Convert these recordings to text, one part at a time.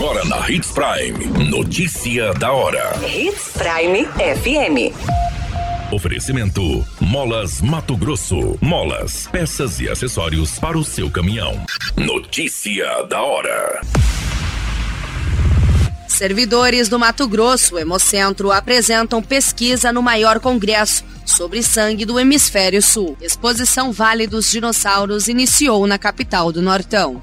Agora na Hits Prime. Notícia da hora. Hits Prime FM. Oferecimento: Molas Mato Grosso. Molas, peças e acessórios para o seu caminhão. Notícia da hora. Servidores do Mato Grosso, Hemocentro, apresentam pesquisa no maior congresso sobre sangue do Hemisfério Sul. Exposição Vale dos Dinossauros iniciou na capital do Nortão.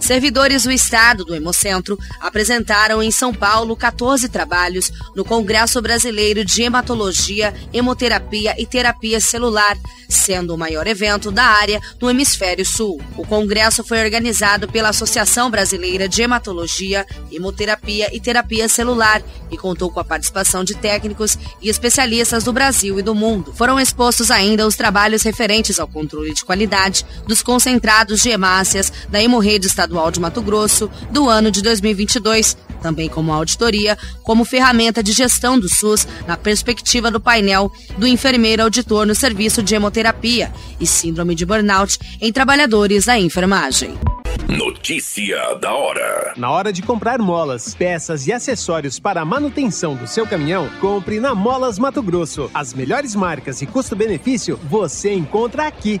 Servidores do Estado do Hemocentro apresentaram em São Paulo 14 trabalhos no Congresso Brasileiro de Hematologia, Hemoterapia e Terapia Celular, sendo o maior evento da área no Hemisfério Sul. O congresso foi organizado pela Associação Brasileira de Hematologia, Hemoterapia e Terapia Celular e contou com a participação de técnicos e especialistas do Brasil e do mundo. Foram expostos ainda os trabalhos referentes ao controle de qualidade dos concentrados de hemácias da Hemorrede Estadual de Mato Grosso do ano de 2022, também como auditoria, como ferramenta de gestão do SUS na perspectiva do painel do enfermeiro auditor no serviço de hemoterapia e síndrome de burnout em trabalhadores da enfermagem. Notícia da hora. Na hora de comprar molas, peças e acessórios para a manutenção do seu caminhão, compre na Molas Mato Grosso. As melhores marcas e custo-benefício você encontra aqui.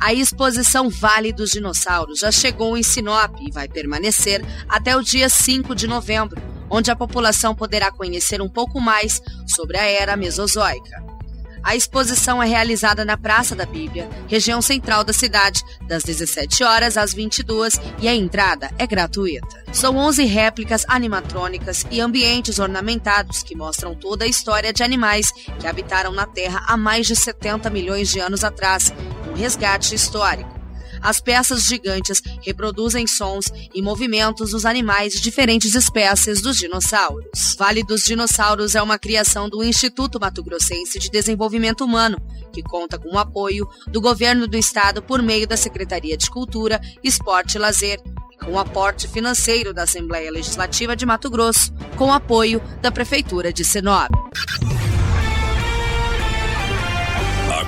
A exposição Vale dos Dinossauros já chegou em Sinop e vai permanecer até o dia 5 de novembro, onde a população poderá conhecer um pouco mais sobre a era Mesozoica. A exposição é realizada na Praça da Bíblia, região central da cidade, das 17 horas às 22 e a entrada é gratuita. São 11 réplicas animatrônicas e ambientes ornamentados que mostram toda a história de animais que habitaram na Terra há mais de 70 milhões de anos atrás, um resgate histórico. As peças gigantes reproduzem sons e movimentos dos animais de diferentes espécies dos dinossauros. Vale dos Dinossauros é uma criação do Instituto Mato Grossense de Desenvolvimento Humano, que conta com o apoio do governo do estado por meio da Secretaria de Cultura, Esporte e Lazer, com aporte financeiro da Assembleia Legislativa de Mato Grosso, com apoio da Prefeitura de Sinop.